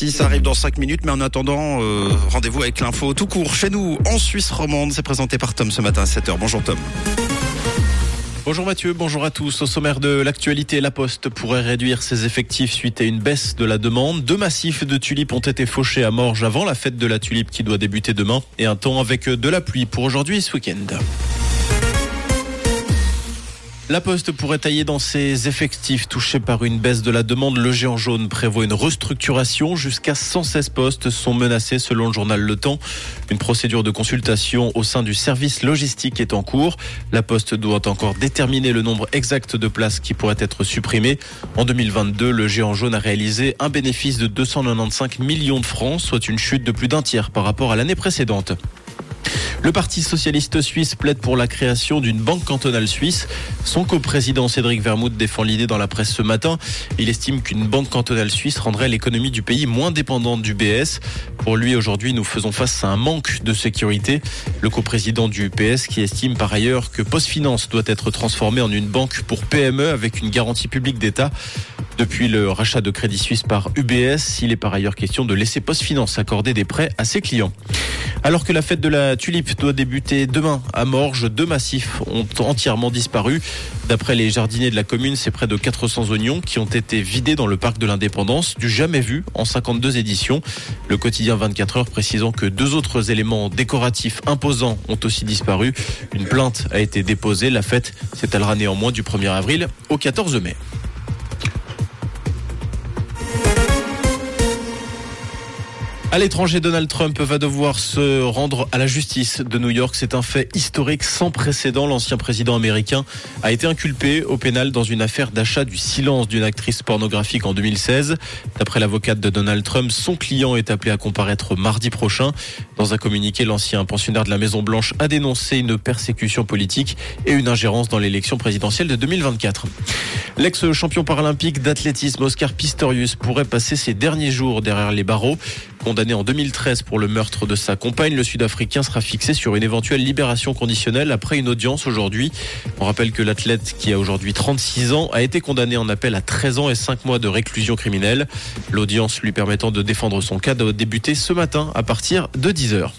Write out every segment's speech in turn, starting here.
Si ça arrive dans 5 minutes, mais en attendant, euh, rendez-vous avec l'info tout court chez nous en Suisse romande. C'est présenté par Tom ce matin à 7h. Bonjour Tom. Bonjour Mathieu, bonjour à tous. Au sommaire de l'actualité, la Poste pourrait réduire ses effectifs suite à une baisse de la demande. Deux massifs de tulipes ont été fauchés à Morges avant la fête de la tulipe qui doit débuter demain et un temps avec de la pluie pour aujourd'hui ce week-end. La Poste pourrait tailler dans ses effectifs touchés par une baisse de la demande. Le géant jaune prévoit une restructuration. Jusqu'à 116 postes sont menacés selon le journal Le Temps. Une procédure de consultation au sein du service logistique est en cours. La Poste doit encore déterminer le nombre exact de places qui pourraient être supprimées. En 2022, le géant jaune a réalisé un bénéfice de 295 millions de francs, soit une chute de plus d'un tiers par rapport à l'année précédente. Le Parti socialiste suisse plaide pour la création d'une banque cantonale suisse. Son coprésident Cédric Vermouth défend l'idée dans la presse ce matin. Il estime qu'une banque cantonale suisse rendrait l'économie du pays moins dépendante du BS. Pour lui, aujourd'hui, nous faisons face à un manque de sécurité. Le coprésident du PS qui estime par ailleurs que PostFinance doit être transformée en une banque pour PME avec une garantie publique d'État. Depuis le rachat de Crédit Suisse par UBS, il est par ailleurs question de laisser PostFinance accorder des prêts à ses clients. Alors que la fête de la tulipe doit débuter demain à Morges, deux massifs ont entièrement disparu. D'après les jardiniers de la commune, c'est près de 400 oignons qui ont été vidés dans le parc de l'Indépendance, du jamais vu en 52 éditions. Le quotidien 24 heures précisant que deux autres éléments décoratifs imposants ont aussi disparu. Une plainte a été déposée. La fête s'étalera néanmoins du 1er avril au 14 mai. À l'étranger, Donald Trump va devoir se rendre à la justice de New York. C'est un fait historique sans précédent. L'ancien président américain a été inculpé au pénal dans une affaire d'achat du silence d'une actrice pornographique en 2016. D'après l'avocate de Donald Trump, son client est appelé à comparaître mardi prochain. Dans un communiqué, l'ancien pensionnaire de la Maison Blanche a dénoncé une persécution politique et une ingérence dans l'élection présidentielle de 2024. L'ex-champion paralympique d'athlétisme Oscar Pistorius pourrait passer ses derniers jours derrière les barreaux. En 2013 pour le meurtre de sa compagne, le Sud-Africain sera fixé sur une éventuelle libération conditionnelle après une audience aujourd'hui. On rappelle que l'athlète, qui a aujourd'hui 36 ans, a été condamné en appel à 13 ans et 5 mois de réclusion criminelle. L'audience lui permettant de défendre son cas doit débuter ce matin à partir de 10h.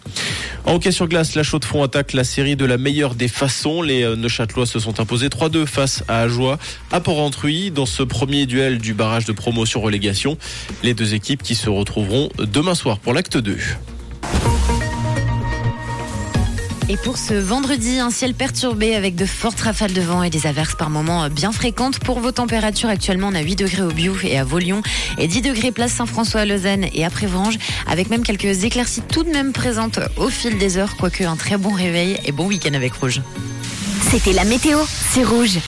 En hockey sur glace, la chaux de fond attaque la série de la meilleure des façons. Les euh, Neuchâtelois se sont imposés 3-2 face à Ajoie à Port-Rentruy dans ce premier duel du barrage de promotion relégation. Les deux équipes qui se retrouveront demain soir pour l'acte 2. Et pour ce vendredi, un ciel perturbé avec de fortes rafales de vent et des averses par moments bien fréquentes. Pour vos températures, actuellement, on a 8 degrés au Biou et à Vaulion et 10 degrés place Saint-François à Lausanne et à Prévange, avec même quelques éclaircies tout de même présentes au fil des heures, quoique un très bon réveil et bon week-end avec Rouge. C'était la météo, c'est Rouge.